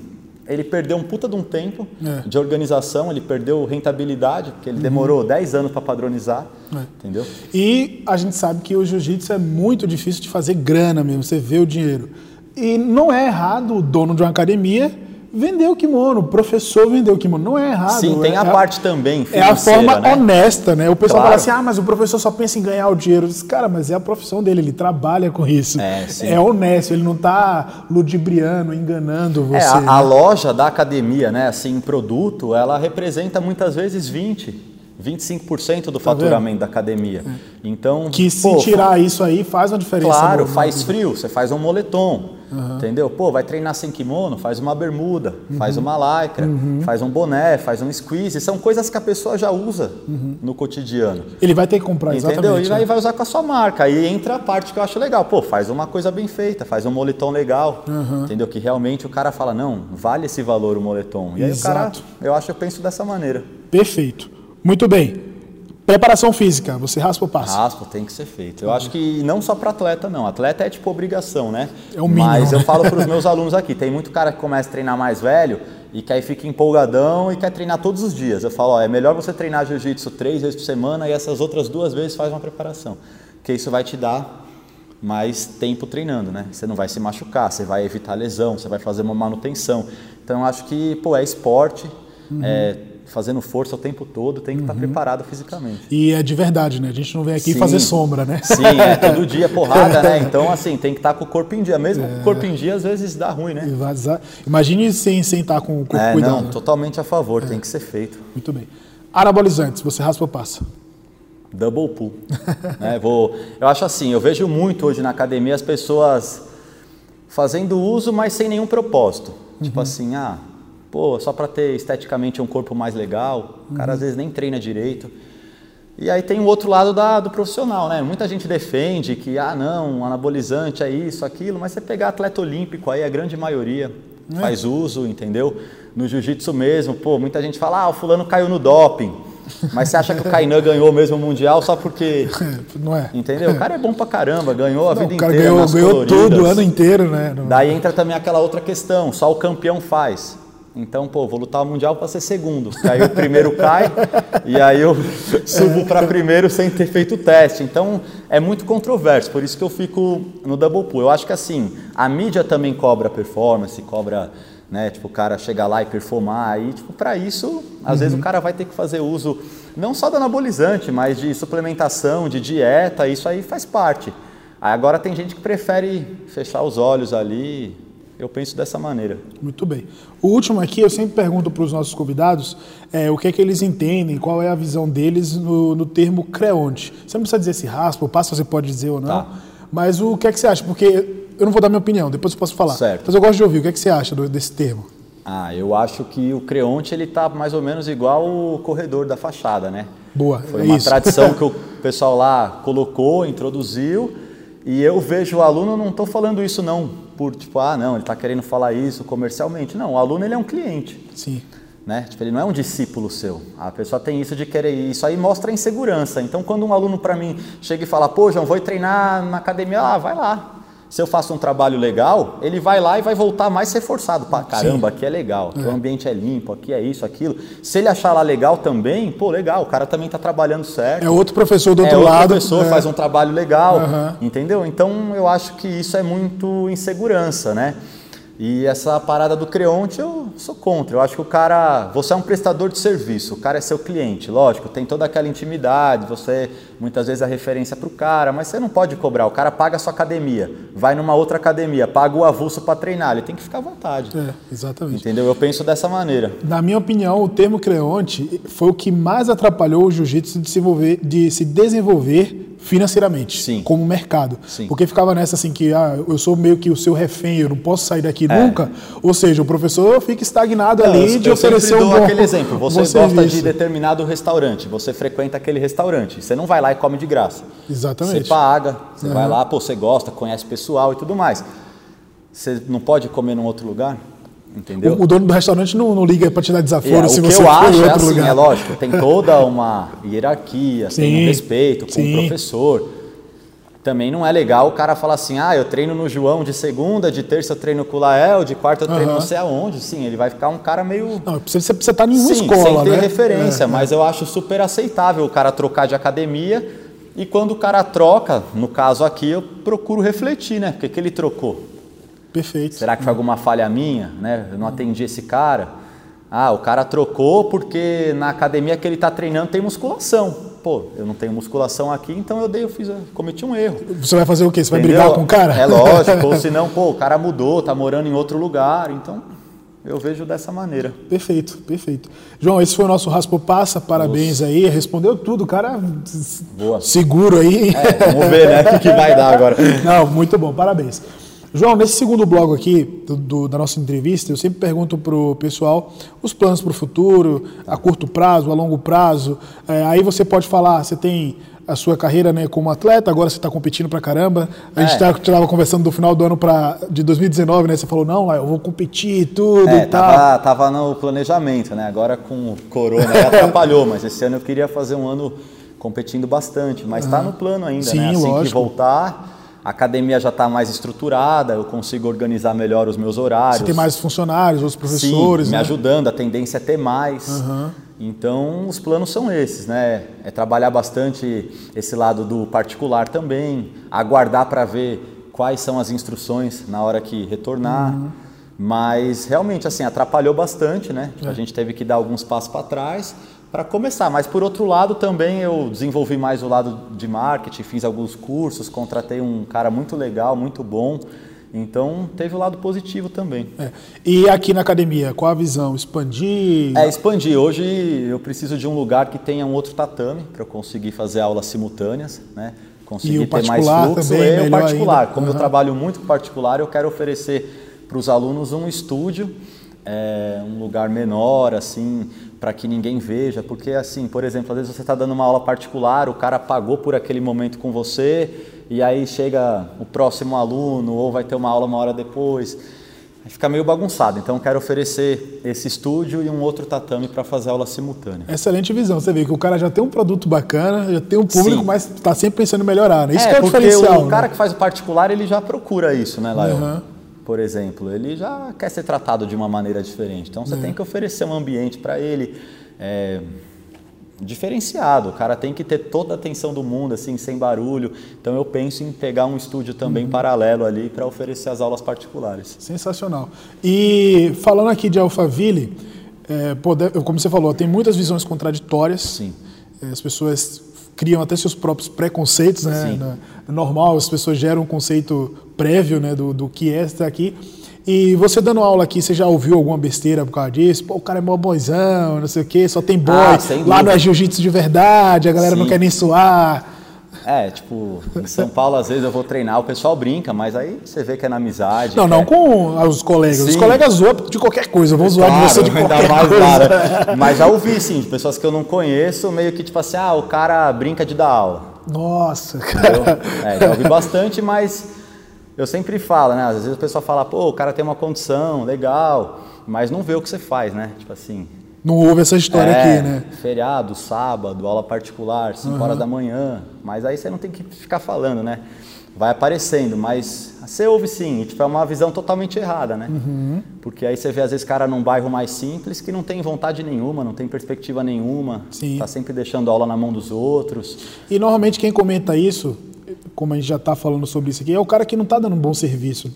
ele perdeu um puta de um tempo é. de organização, ele perdeu rentabilidade, porque ele uhum. demorou 10 anos para padronizar, é. entendeu? E a gente sabe que o jiu-jitsu é muito difícil de fazer grana mesmo, você vê o dinheiro. E não é errado o dono de uma academia vendeu o kimono, o professor vendeu o kimono. Não é errado. Sim, tem é, a parte também É a forma né? honesta, né? O pessoal claro. fala assim, ah, mas o professor só pensa em ganhar o dinheiro. Diz, cara, mas é a profissão dele, ele trabalha com isso. É, é honesto, ele não está ludibriando, enganando você. É, a, né? a loja da academia, né, assim, produto, ela representa muitas vezes 20%. 25% do tá faturamento vendo? da academia. É. Então, que se pô, tirar isso aí faz uma diferença. Claro, faz frio, você faz um moletom. Uhum. Entendeu? Pô, vai treinar sem kimono, faz uma bermuda, uhum. faz uma lycra, uhum. faz um boné, faz um squeeze. São coisas que a pessoa já usa uhum. no cotidiano. Ele vai ter que comprar, Entendeu? exatamente. E aí né? vai usar com a sua marca. Aí entra a parte que eu acho legal. Pô, faz uma coisa bem feita, faz um moletom legal. Entendeu? Que realmente o cara fala, não, vale esse valor o moletom. E aí Exato. o cara, eu acho, eu penso dessa maneira. Perfeito. Muito bem. Preparação física, você raspa ou passa? Raspa, tem que ser feito. Eu acho que não só para atleta, não. Atleta é tipo obrigação, né? É o mínimo. Mas eu falo para os meus alunos aqui: tem muito cara que começa a treinar mais velho e que aí fica empolgadão e quer treinar todos os dias. Eu falo: ó, é melhor você treinar jiu-jitsu três vezes por semana e essas outras duas vezes faz uma preparação. Porque isso vai te dar mais tempo treinando, né? Você não vai se machucar, você vai evitar lesão, você vai fazer uma manutenção. Então eu acho que, pô, é esporte. Uhum. É, fazendo força o tempo todo, tem que estar preparado fisicamente. E é de verdade, né? A gente não vem aqui Sim. fazer sombra, né? Sim, é todo dia porrada, né? Então, assim, tem que estar com o corpo em dia. Mesmo com o corpo em dia, às vezes dá ruim, né? Imagine sem, sem estar com o corpo É, cuidado. não, totalmente a favor, tem que ser feito. Muito bem. Anabolizantes, você raspa ou passa? Double pull. né? Vou, eu acho assim, eu vejo muito hoje na academia as pessoas fazendo uso, mas sem nenhum propósito. Tipo assim, ah, pô, só para ter esteticamente um corpo mais legal. O cara às vezes nem treina direito. E aí tem o outro lado da, do profissional, né? Muita gente defende que, ah, não, anabolizante é isso, aquilo, mas você pegar atleta olímpico aí, a grande maioria faz uso, entendeu? No jiu-jitsu mesmo, pô, muita gente fala, ah, o fulano caiu no doping. Mas você acha que o Kainan ganhou mesmo o Mundial só porque. Não é? Entendeu? O cara é bom pra caramba, ganhou a Não, vida o cara inteira. ganhou, nas ganhou coloridas. tudo o ano inteiro, né? Daí entra também aquela outra questão, só o campeão faz. Então, pô, vou lutar o Mundial para ser segundo. Porque aí o primeiro cai e aí eu subo para primeiro sem ter feito o teste. Então, é muito controverso, por isso que eu fico no double pull. Eu acho que assim, a mídia também cobra performance, cobra, né, tipo, o cara chegar lá e performar. Aí, tipo, para isso, às vezes o cara vai ter que fazer uso não só do anabolizante, mas de suplementação, de dieta, isso aí faz parte. Aí agora tem gente que prefere fechar os olhos ali. Eu penso dessa maneira. Muito bem. O último aqui, eu sempre pergunto para os nossos convidados é, o que é que eles entendem, qual é a visão deles no, no termo creonte. Você não precisa dizer se raspa ou passa, você pode dizer ou não. Tá. Mas o que é que você acha? Porque eu não vou dar minha opinião, depois eu posso falar. Certo. Mas eu gosto de ouvir. O que é que você acha do- desse termo? Ah, eu acho que o creonte ele tá mais ou menos igual o corredor da fachada, né? Boa, Foi é uma isso. tradição que o pessoal lá colocou, introduziu, e eu vejo o aluno, não estou falando isso não por tipo, ah, não, ele está querendo falar isso comercialmente. Não, o aluno ele é um cliente. Sim. né? Tipo, ele não é um discípulo seu. A pessoa tem isso de querer ir. Isso aí mostra insegurança. Então, quando um aluno para mim chega e fala, pô, João, vou treinar na academia, ah, vai lá. Se eu faço um trabalho legal, ele vai lá e vai voltar mais reforçado. Pá, caramba, aqui é legal, aqui o ambiente é limpo, aqui é isso, aquilo. Se ele achar lá legal também, pô, legal, o cara também está trabalhando certo. É outro professor do É outro outro lado. professor, é. faz um trabalho legal, Aham. entendeu? Então eu acho que isso é muito insegurança, né? E essa parada do creonte eu sou contra. Eu acho que o cara, você é um prestador de serviço, o cara é seu cliente, lógico, tem toda aquela intimidade, você muitas vezes é referência para o cara, mas você não pode cobrar. O cara paga a sua academia, vai numa outra academia, paga o avulso para treinar, ele tem que ficar à vontade. É, exatamente. Entendeu? Eu penso dessa maneira. Na minha opinião, o termo creonte foi o que mais atrapalhou o jiu-jitsu de, se desenvolver- de se desenvolver financeiramente, Sim. como mercado. Sim. Porque ficava nessa assim que ah, eu sou meio que o seu refém, eu não posso sair daqui É. nunca. Ou seja, o professor fica estagnado Não, ali eu- de eu oferecer um dou bom aquele exemplo. Você gosta serviço. de determinado restaurante, você frequenta aquele restaurante. Você não vai lá e come de graça. Exatamente. Você paga, você vai lá, pô, você gosta, conhece pessoal e tudo mais. Você não pode comer num outro lugar? Entendeu? O, o dono do restaurante não, não liga para te dar desaforo É, se o que você eu for acho é assim, lugar. é lógico, tem toda uma hierarquia, tem Sim, um respeito com sim. o professor. Também não é legal o cara falar assim, ah, eu treino no João de segunda, de terça eu treino com o Lael, de quarta eu treino Aham. não sei aonde. Sim, ele vai ficar um cara meio Não, você precisa estar em uma Sim, escola, sem ter né? referência, É, mas eu acho super aceitável o cara trocar de academia e quando o cara troca, no caso aqui, eu procuro refletir, né? Por que, que ele trocou? Perfeito. Será que foi alguma falha minha, né? Eu não atendi esse cara? Ah, o cara trocou porque na academia que ele está treinando tem musculação. Pô, eu não tenho musculação aqui, então eu dei, eu fiz, eu cometi um erro. Você vai fazer o quê? Você vai Entendeu? brigar com o cara? É lógico, ou senão, pô, o cara mudou, tá morando em outro lugar, então eu vejo dessa maneira. Perfeito, perfeito. João, esse foi o nosso Raspo Passa, parabéns aí, respondeu tudo, o cara Boa. seguro aí. É, vamos ver, né, o que vai dar agora. Não, muito bom, parabéns. João, nesse segundo bloco aqui do- do- da nossa entrevista, eu sempre pergunto pro pessoal os planos para o futuro, a curto prazo, a longo prazo. É, aí você pode falar, você tem a sua carreira né, como atleta, agora você está competindo pra caramba. A gente É. estava conversando do final do ano pra, de 2019, né? Você falou, não, eu vou competir e tudo É, e tal. tava, tava no planejamento, né? Agora com o corona atrapalhou, mas esse ano eu queria fazer um ano competindo bastante, mas está no plano ainda, Sim, né? Assim que lógico. voltar, a academia já está mais estruturada, eu consigo organizar melhor os meus horários. Você tem mais funcionários, outros professores, Sim, me né? ajudando, a tendência é ter mais. Aham. Então, os planos são esses, né? É trabalhar bastante esse lado do particular também, aguardar para ver quais são as instruções na hora que retornar. Uhum. Mas realmente assim, atrapalhou bastante, né? É. A gente teve que dar alguns passos para trás para começar. Mas por outro lado, também eu desenvolvi mais o lado de marketing, fiz alguns cursos, contratei um cara muito legal, muito bom. Então, teve o lado positivo também. É. E aqui na academia, qual a visão? Expandir? É, expandir. Hoje eu preciso de um lugar que tenha um outro tatame para eu conseguir fazer aulas simultâneas, né? Conseguir ter mais fluxo. também, e o particular. ainda. Como eu Aham. trabalho muito com particular, eu quero oferecer para os alunos um estúdio, é, um lugar menor, assim, para que ninguém veja. Porque, assim, por exemplo, às vezes você está dando uma aula particular, o cara pagou por aquele momento com você, e aí chega o próximo aluno, ou vai ter uma aula uma hora depois. Fica meio bagunçado, então eu quero oferecer esse estúdio e um outro tatame para fazer aula simultânea. Excelente visão. Você vê que o cara já tem um produto bacana, já tem um público, Sim. mas está sempre pensando em melhorar. Né? Isso é, que é o porque diferencial. o cara né? que faz o particular, ele já procura isso, né, Lael? Aham. Por exemplo, ele já quer ser tratado de uma maneira diferente. Então você É. tem que oferecer um ambiente para ele é, diferenciado. O cara tem que ter toda a atenção do mundo, assim, sem barulho. Então eu penso em pegar um estúdio também Uhum. paralelo ali para oferecer as aulas particulares. Sensacional. E falando aqui de Alphaville, é, pô, de- como você falou, tem muitas visões contraditórias. Sim. É, As pessoas criam até seus próprios preconceitos, né? Sim. É normal, as pessoas geram um conceito prévio, né, do, do que é estar aqui. E você dando aula aqui, você já ouviu alguma besteira por causa disso? Pô, o cara é mó boizão, não sei o quê, só tem boy. Ah, Lá não é jiu-jitsu de verdade, a galera não Sim. quer nem suar. É, tipo, em São Paulo, às vezes eu vou treinar, o pessoal brinca, mas aí você vê que é na amizade. Não, não é- com os colegas. Os Sim. colegas zoam de qualquer coisa, vão zoar Claro, de você de qualquer mais coisa. Mas já ouvi, sim, de pessoas que eu não conheço, meio que tipo assim, ah, o cara brinca de dar aula. Nossa, Entendeu? cara. É, já ouvi bastante, mas eu sempre falo, né? Às vezes o pessoal fala, pô, o cara tem uma condição, legal, mas não vê o que você faz, né? Tipo assim. Não houve essa história é, aqui, né? Feriado, sábado, aula particular, 5 horas da manhã. Mas aí você não tem que ficar falando, né? Vai aparecendo, mas você ouve sim, e tipo, é uma visão totalmente errada, né? Uhum. Porque aí você vê, às vezes, cara num bairro mais simples que não tem vontade nenhuma, não tem perspectiva nenhuma, Sim. tá sempre deixando a aula na mão dos outros. E normalmente quem comenta isso, como a gente já está falando sobre isso aqui, é o cara que não está dando um bom serviço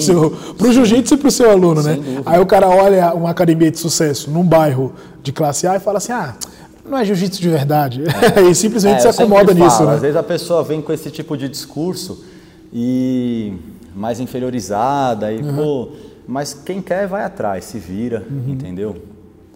seu, pro jiu-jitsu e pro seu aluno, né? Aí o cara olha uma academia de sucesso num bairro de classe A e fala assim, ah, não é jiu-jitsu de verdade. e simplesmente É, se acomoda nisso, falo, né? Às vezes a pessoa vem com esse tipo de discurso e mais inferiorizada e, pô, mas quem quer vai atrás, se vira, Uhum. entendeu?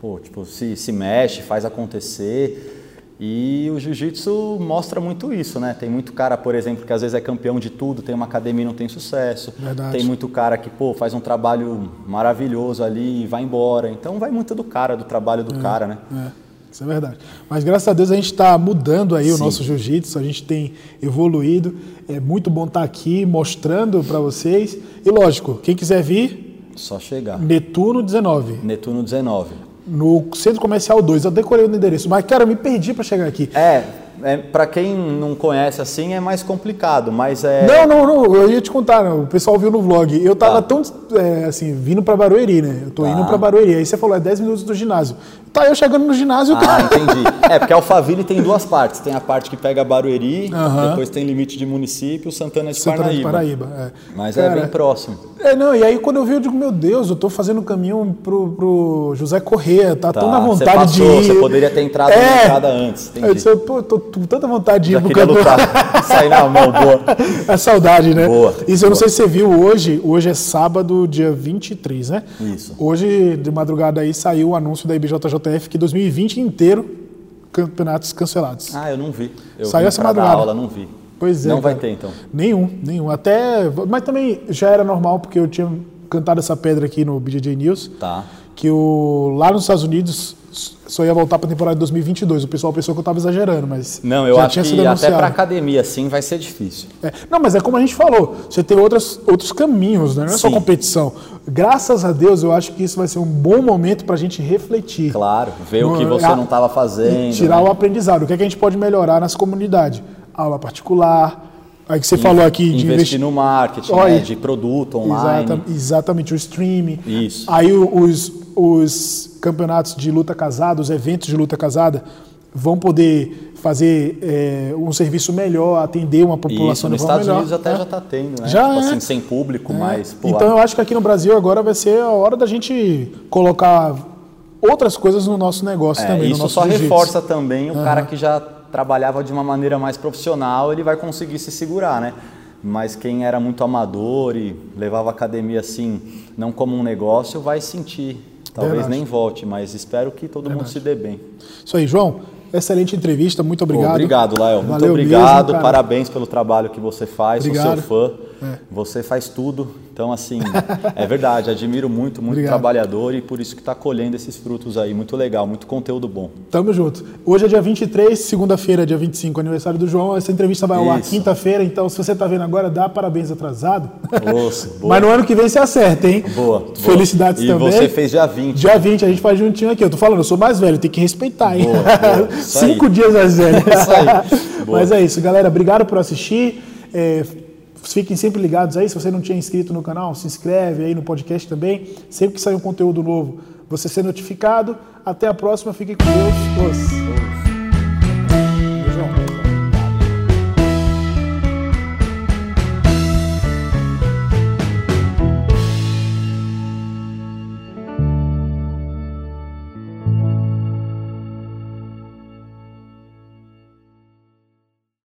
Pô, tipo, se, se mexe, faz acontecer. E o jiu-jitsu mostra muito isso, né? Tem muito cara, por exemplo, que às vezes é campeão de tudo, tem uma academia e não tem sucesso. Verdade. Tem muito cara que, pô, faz um trabalho maravilhoso ali e vai embora. Então vai muito do cara, do trabalho do cara, né? É, isso é verdade. Mas graças a Deus a gente está mudando aí o Sim. nosso jiu-jitsu, a gente tem evoluído. É muito bom estar aqui mostrando para vocês. E lógico, quem quiser vir, Só chegar. Netuno 19. Netuno 19. No Centro Comercial 2, eu decorei o endereço, mas cara, eu me perdi para chegar aqui. É, é para quem não conhece assim é mais complicado, mas é. Não, não, não, eu ia te contar, né? o pessoal viu no vlog. Eu tava Tá. tão, é, assim, vindo para Barueri, né? Eu tô Tá. indo para Barueri. Aí você falou, é 10 minutos do ginásio. Tá eu chegando no ginásio, Ah, cara. entendi. É, porque Alphaville tem duas partes. Tem a parte que pega Barueri, depois tem limite de município, Santana de Santana Parnaíba. de Paraíba. É. Mas é Cara, bem próximo. É, não, e aí quando eu vi, eu digo, meu Deus, eu tô fazendo o caminho pro, pro José Corrêa, tá, Tá, tão na vontade de passou, ir. você poderia ter entrado na É. entrada antes. Entendi. Eu disse, pô, tô tanta vontade de ir pro lutar, sair na mão, boa. É saudade, né? Boa, Isso eu não boa. sei se você viu hoje. Hoje é sábado, dia 23, né? Isso. Hoje, de madrugada aí, saiu o anúncio da IBJJF que 2020 inteiro, campeonatos cancelados. Ah, eu não vi. Eu Saiu vim essa madrugada. aula, não vi. Pois é. Não vai cara. ter, então. Nenhum, nenhum. Até. Mas também já era normal, porque eu tinha cantado essa pedra aqui no BJJ News. Tá. Que o, lá nos Estados Unidos só ia voltar para a temporada de 2022. O pessoal pensou que eu estava exagerando, mas não, eu acho que até para academia sim vai ser difícil. É. Não, mas é como a gente falou, você tem outros, outros caminhos, né? não é sim. só competição. Graças a Deus, eu acho que isso vai ser um bom momento para a gente refletir. Claro, ver no, o que você a, não estava fazendo. Tirar né? o aprendizado. O que, é que a gente pode melhorar nessa comunidade? Aula particular, Aí que você falou aqui de investir investi... no marketing, né, de produto online. Exata, exatamente, o streaming. Isso. Aí os, os campeonatos de luta casada, os eventos de luta casada, vão poder fazer é, um serviço melhor, atender uma população Isso, nos Estados melhor. Unidos até é. já está tendo, né? Já tipo é. assim, sem público, é. mas... Pô, então eu acho que aqui no Brasil agora vai ser a hora da gente colocar outras coisas no nosso negócio é, também. Isso só reforça também o uhum. cara que já trabalhava de uma maneira mais profissional, ele vai conseguir se segurar, né? Mas quem era muito amador e levava a academia assim, não como um negócio, vai sentir. Talvez Verdade. nem volte, mas espero que todo Verdade. mundo se dê bem. Isso aí, João. Excelente entrevista, muito obrigado. Pô, obrigado, Lael. Muito obrigado. Mesmo, Parabéns pelo trabalho que você faz, obrigado. sou seu fã. É. Você faz tudo. Então, assim, é verdade, admiro muito, muito Obrigado. trabalhador e por isso que está colhendo esses frutos aí. Muito legal, muito conteúdo bom. Tamo junto. Hoje é dia 23, segunda-feira, dia 25, aniversário do João. Essa entrevista vai ao ar quinta-feira, então se você está vendo agora, dá parabéns atrasado. Nossa, boa. Mas no ano que vem você acerta, hein? Boa. Felicidades boa. também. E você fez dia 20. Dia 20, a gente faz juntinho aqui. Eu tô falando, eu sou mais velho, tem que respeitar, hein? Boa, boa. Cinco dias mais velho. Isso aí. Mas é isso, galera. Obrigado por assistir. É, Fiquem sempre ligados aí. Se você não tinha inscrito no canal, se inscreve aí no podcast também. Sempre que sair um conteúdo novo, você ser notificado. Até a próxima. Fiquem com Deus.